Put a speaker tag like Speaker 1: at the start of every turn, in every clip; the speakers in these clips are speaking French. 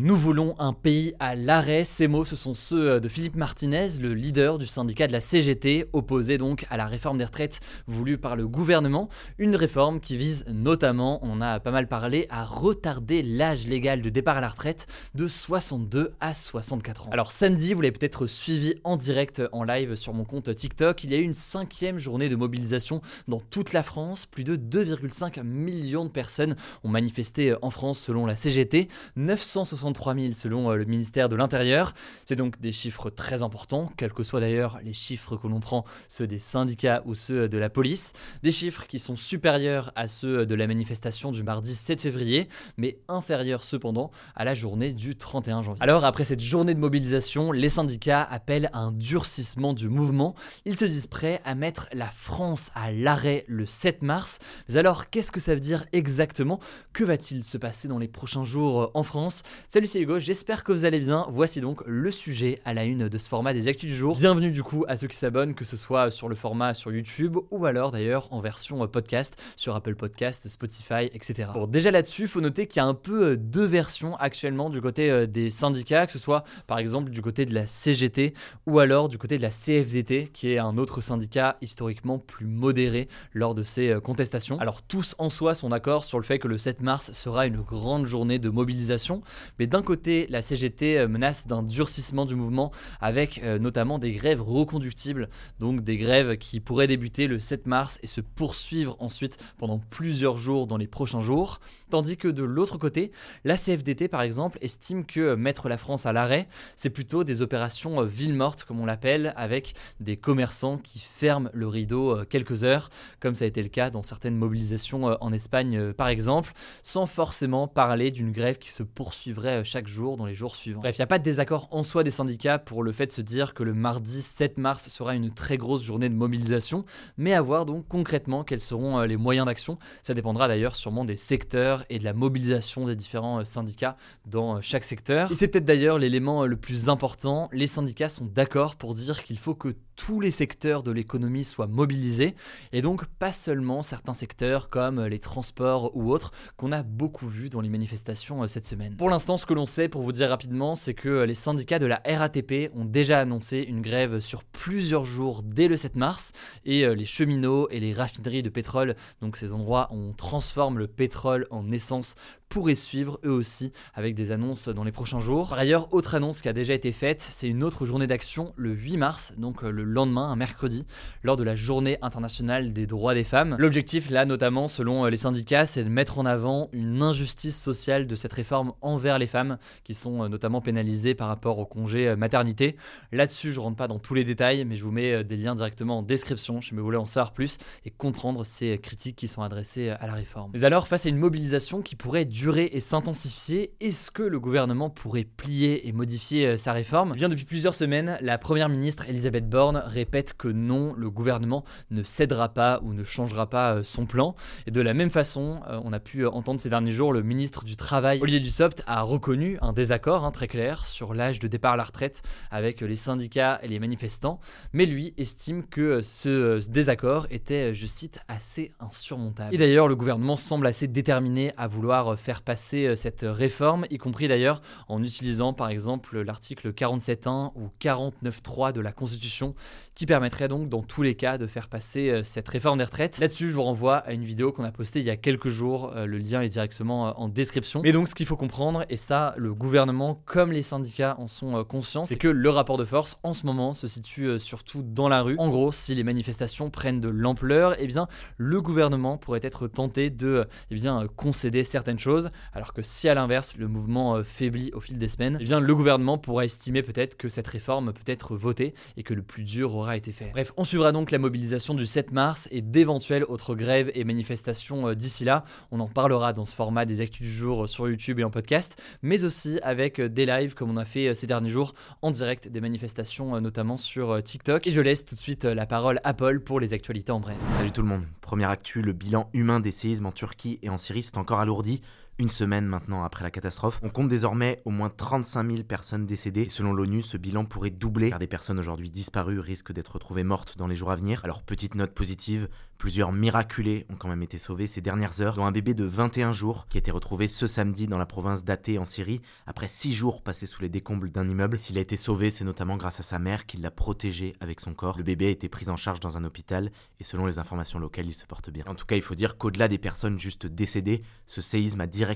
Speaker 1: Nous voulons un pays à l'arrêt. Ces mots, ce sont ceux de Philippe Martinez, le leader du syndicat de la CGT, opposé donc à la réforme des retraites voulue par le gouvernement. Une réforme qui vise notamment, on a pas mal parlé, à retarder l'âge légal de départ à la retraite de 62 à 64 ans. Alors samedi, vous l'avez peut-être suivi en direct en live sur mon compte TikTok, il y a eu une cinquième journée de mobilisation dans toute la France. Plus de 2,5 millions de personnes ont manifesté en France selon la CGT. 960 3000 selon euh, le ministère de l'Intérieur. C'est donc des chiffres très importants, quels que soient d'ailleurs les chiffres que l'on prend, ceux des syndicats ou ceux de la police. Des chiffres qui sont supérieurs à ceux de la manifestation du mardi 7 février, mais inférieurs cependant à la journée du 31 janvier. Alors après cette journée de mobilisation, les syndicats appellent à un durcissement du mouvement. Ils se disent prêts à mettre la France à l'arrêt le 7 mars. Mais alors qu'est-ce que ça veut dire exactement? Que va-t-il se passer dans les prochains jours en France? Salut, c'est Hugo, j'espère que vous allez bien. Voici donc le sujet à la une de ce format des actus du jour. Bienvenue du coup à ceux qui s'abonnent, que ce soit sur le format sur YouTube ou alors d'ailleurs en version euh, podcast sur Apple Podcast, Spotify, etc. Bon, déjà là-dessus, faut noter qu'il y a un peu euh, deux versions actuellement du côté euh, des syndicats, que ce soit par exemple du côté de la CGT ou alors du côté de la CFDT, qui est un autre syndicat historiquement plus modéré lors de ces contestations. Alors tous en soi sont d'accord sur le fait que le 7 mars sera une grande journée de mobilisation, mais d'un côté, la CGT euh, menace d'un durcissement du mouvement avec euh, notamment des grèves reconductibles, donc des grèves qui pourraient débuter le 7 mars et se poursuivre ensuite pendant plusieurs jours dans les prochains jours. Tandis que de l'autre côté, la CFDT par exemple estime que euh, mettre la France à l'arrêt, c'est plutôt des opérations ville morte comme on l'appelle, avec des commerçants qui ferment le rideau quelques heures, comme ça a été le cas dans certaines mobilisations en Espagne par exemple, sans forcément parler d'une grève qui se poursuivrait euh, chaque jour dans les jours suivants. Bref, il n'y a pas de désaccord en soi des syndicats pour le fait de se dire que le mardi 7 mars sera une très grosse journée de mobilisation, mais à voir donc concrètement quels seront euh, les moyens d'action. Ça dépendra d'ailleurs sûrement des secteurs et de la mobilisation des différents euh, syndicats dans chaque secteur. Et c'est peut-être d'ailleurs l'élément le plus important, les syndicats sont d'accord pour dire qu'il faut que tous les secteurs de l'économie soient mobilisés, et donc pas seulement certains secteurs comme les transports ou autres qu'on a beaucoup vu dans les manifestations cette semaine. Pour l'instant, ce que l'on sait, pour vous dire rapidement, c'est que les syndicats de la RATP ont déjà annoncé une grève sur plusieurs jours dès le 7 mars, et euh, les cheminots et les raffineries de pétrole, donc ces endroits où on transforme le pétrole en essence, pourraient suivre eux aussi avec des annonces dans les prochains jours. Par ailleurs, autre annonce qui a déjà été faite, c'est une autre journée d'action le 8 mars, donc euh, le lendemain, un mercredi, lors de la journée internationale des droits des femmes. L'objectif là notamment, selon euh, les syndicats, c'est de mettre en avant une injustice sociale de cette réforme envers les femmes, qui sont euh, notamment pénalisées par rapport au congé maternité. Là-dessus, je rentre pas dans tous les détails, mais je vous mets des liens directement en description si vous voulez en savoir plus et comprendre ces critiques qui sont adressées à la réforme. Mais alors, face à une mobilisation qui pourrait et s'intensifier, est-ce que le gouvernement pourrait plier et modifier euh, sa réforme? Eh Bien depuis plusieurs semaines, la première ministre Elisabeth Borne répète que non, le gouvernement ne cédera pas ou ne changera pas euh, son plan. Et de la même façon, euh, on a pu entendre ces derniers jours le ministre du Travail Olivier Dussopt a reconnu un désaccord hein, très clair sur l'âge de départ à la retraite avec les syndicats et les manifestants, mais lui estime que ce désaccord était, je cite, assez insurmontable. Et d'ailleurs, le gouvernement semble assez déterminé à vouloir faire faire passer euh, cette réforme, y compris d'ailleurs en utilisant par exemple l'article 47.1 ou 49.3 de la Constitution, qui permettrait donc dans tous les cas de faire passer euh, cette réforme des retraites. Là-dessus, je vous renvoie à une vidéo qu'on a postée il y a quelques jours, euh, le lien est directement en description. Mais donc ce qu'il faut comprendre, et ça le gouvernement comme les syndicats en sont conscients, c'est que le rapport de force en ce moment se situe surtout dans la rue. En gros, si les manifestations prennent de l'ampleur, eh bien le gouvernement pourrait être tenté de eh bien, concéder certaines choses alors que si à l'inverse le mouvement euh, faiblit au fil des semaines, eh le gouvernement pourra estimer peut-être que cette réforme peut être votée et que le plus dur aura été fait. Bref, on suivra donc la mobilisation du 7 mars et d'éventuelles autres grèves et manifestations euh, d'ici là. On en parlera dans ce format des actus du jour sur YouTube et en podcast, mais aussi avec des lives comme on a fait ces derniers jours en direct des manifestations notamment sur TikTok. Et je laisse tout de suite la parole à Paul pour les actualités en bref.
Speaker 2: Salut tout le monde. Première actu, le bilan humain des séismes en Turquie et en Syrie s'est encore alourdi une semaine maintenant après la catastrophe. On compte désormais au moins 35 000 personnes décédées. Selon l'ONU, ce bilan pourrait doubler car des personnes aujourd'hui disparues risquent d'être retrouvées mortes dans les jours à venir. Alors petite note positive, plusieurs miraculés ont quand même été sauvés ces dernières heures, dont un bébé de 21 jours qui a été retrouvé ce samedi dans la province d'Athée en Syrie après 6 jours passés sous les décombres d'un immeuble. S'il a été sauvé, c'est notamment grâce à sa mère qui l'a protégé avec son corps. Le bébé a été pris en charge dans un hôpital et selon les informations locales, il se porte bien. En tout cas, il faut dire qu'au-delà des personnes juste décédées, ce séisme a directement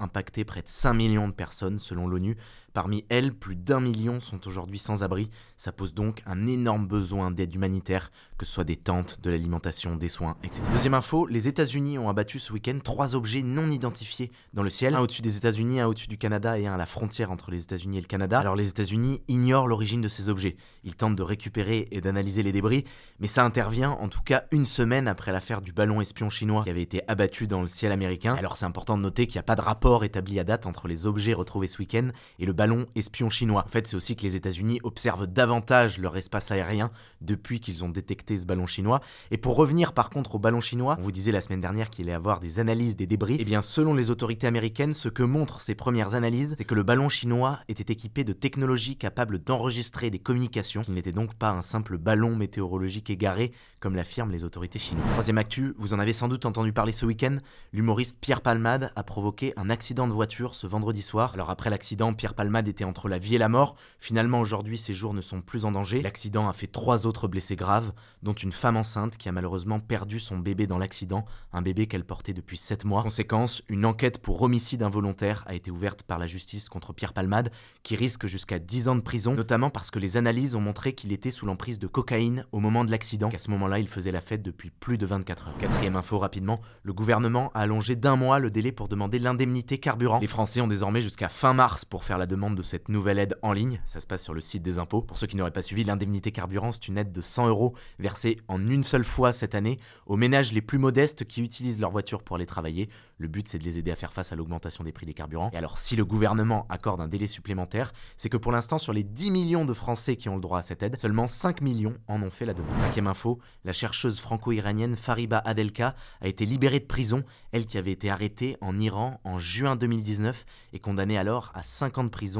Speaker 2: impacté près de 5 millions de personnes selon l'ONU, Parmi elles, plus d'un million sont aujourd'hui sans abri. Ça pose donc un énorme besoin d'aide humanitaire, que ce soit des tentes, de l'alimentation, des soins, etc. Deuxième info, les États-Unis ont abattu ce week-end trois objets non identifiés dans le ciel. Un au-dessus des États-Unis, un au-dessus du Canada et un à la frontière entre les États-Unis et le Canada. Alors les États-Unis ignorent l'origine de ces objets. Ils tentent de récupérer et d'analyser les débris, mais ça intervient en tout cas une semaine après l'affaire du ballon espion chinois qui avait été abattu dans le ciel américain. Alors c'est important de noter qu'il n'y a pas de rapport établi à date entre les objets retrouvés ce week-end et le ballon ballon espion chinois. En fait, c'est aussi que les États-Unis observent davantage leur espace aérien depuis qu'ils ont détecté ce ballon chinois. Et pour revenir par contre au ballon chinois, on vous disait la semaine dernière qu'il allait avoir des analyses des débris. Et eh bien, selon les autorités américaines, ce que montrent ces premières analyses, c'est que le ballon chinois était équipé de technologies capables d'enregistrer des communications. Il n'était donc pas un simple ballon météorologique égaré, comme l'affirment les autorités chinoises. Troisième actu, vous en avez sans doute entendu parler ce week-end, l'humoriste Pierre Palmade a provoqué un accident de voiture ce vendredi soir. Alors après l'accident, Pierre Palmade était entre la vie et la mort. Finalement, aujourd'hui, ses jours ne sont plus en danger. L'accident a fait trois autres blessés graves, dont une femme enceinte qui a malheureusement perdu son bébé dans l'accident, un bébé qu'elle portait depuis sept mois. Conséquence, une enquête pour homicide involontaire a été ouverte par la justice contre Pierre Palmade, qui risque jusqu'à 10 ans de prison, notamment parce que les analyses ont montré qu'il était sous l'emprise de cocaïne au moment de l'accident, qu'à ce moment-là, il faisait la fête depuis plus de 24 heures. Quatrième info rapidement, le gouvernement a allongé d'un mois le délai pour demander l'indemnité carburant. Les Français ont désormais jusqu'à fin mars pour faire la demande de cette nouvelle aide en ligne. Ça se passe sur le site des impôts. Pour ceux qui n'auraient pas suivi, l'indemnité carburant, c'est une aide de 100 euros versée en une seule fois cette année aux ménages les plus modestes qui utilisent leur voiture pour aller travailler. Le but, c'est de les aider à faire face à l'augmentation des prix des carburants. Et alors, si le gouvernement accorde un délai supplémentaire, c'est que pour l'instant, sur les 10 millions de Français qui ont le droit à cette aide, seulement 5 millions en ont fait la demande. Cinquième info, la chercheuse franco-iranienne Fariba Adelka a été libérée de prison, elle qui avait été arrêtée en Iran en juin 2019 et condamnée alors à 5 ans de prison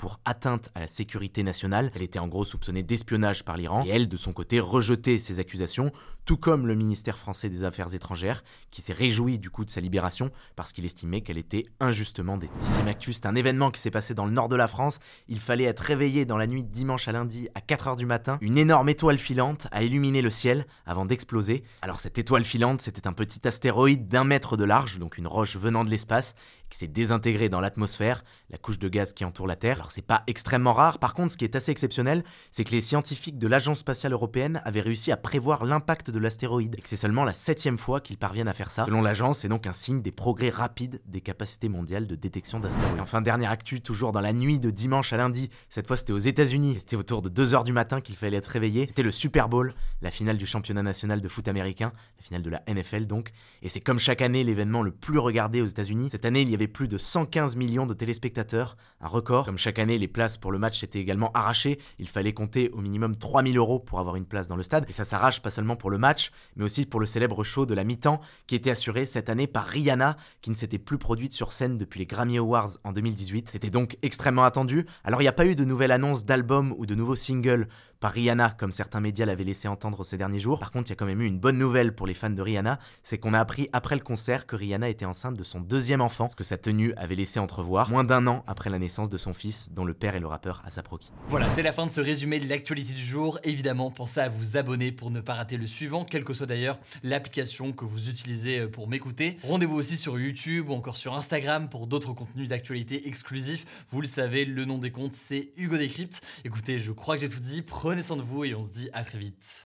Speaker 2: pour atteinte à la sécurité nationale. Elle était en gros soupçonnée d'espionnage par l'Iran et elle, de son côté, rejetait ces accusations, tout comme le ministère français des Affaires étrangères, qui s'est réjoui du coup de sa libération parce qu'il estimait qu'elle était injustement détenue. Sixième actu, c'est un événement qui s'est passé dans le nord de la France. Il fallait être réveillé dans la nuit de dimanche à lundi à 4h du matin. Une énorme étoile filante a illuminé le ciel avant d'exploser. Alors cette étoile filante, c'était un petit astéroïde d'un mètre de large, donc une roche venant de l'espace, qui s'est désintégrée dans l'atmosphère, la couche de gaz qui entoure la Terre. Alors c'est pas extrêmement rare, par contre ce qui est assez exceptionnel, c'est que les scientifiques de l'Agence spatiale européenne avaient réussi à prévoir l'impact de l'astéroïde, et que c'est seulement la septième fois qu'ils parviennent à faire ça. Selon l'agence, c'est donc un signe des progrès rapides des capacités mondiales de détection d'astéroïdes. Enfin, dernière actu, toujours dans la nuit de dimanche à lundi, cette fois c'était aux États-Unis, c'était autour de 2h du matin qu'il fallait être réveillé, c'était le Super Bowl, la finale du championnat national de foot américain, la finale de la NFL donc, et c'est comme chaque année l'événement le plus regardé aux États-Unis. Cette année, il y plus de 115 millions de téléspectateurs, un record. Comme chaque année, les places pour le match étaient également arrachées. Il fallait compter au minimum 3000 euros pour avoir une place dans le stade. Et ça s'arrache pas seulement pour le match, mais aussi pour le célèbre show de la mi-temps qui était assuré cette année par Rihanna, qui ne s'était plus produite sur scène depuis les Grammy Awards en 2018. C'était donc extrêmement attendu. Alors il n'y a pas eu de nouvelle annonce d'album ou de nouveaux singles par Rihanna, comme certains médias l'avaient laissé entendre ces derniers jours. Par contre, il y a quand même eu une bonne nouvelle pour les fans de Rihanna, c'est qu'on a appris après le concert que Rihanna était enceinte de son deuxième enfant, ce que sa tenue avait laissé entrevoir, moins d'un an après la naissance de son fils, dont le père est le rappeur Asap Rocky.
Speaker 1: Voilà, c'est la fin de ce résumé de l'actualité du jour. Évidemment, pensez à vous abonner pour ne pas rater le suivant, quelle que soit d'ailleurs l'application que vous utilisez pour m'écouter. Rendez-vous aussi sur YouTube ou encore sur Instagram pour d'autres contenus d'actualité exclusifs. Vous le savez, le nom des comptes, c'est Hugo Décrypte. Écoutez, je crois que j'ai tout dit. Prenez soin de vous et on se dit à très vite.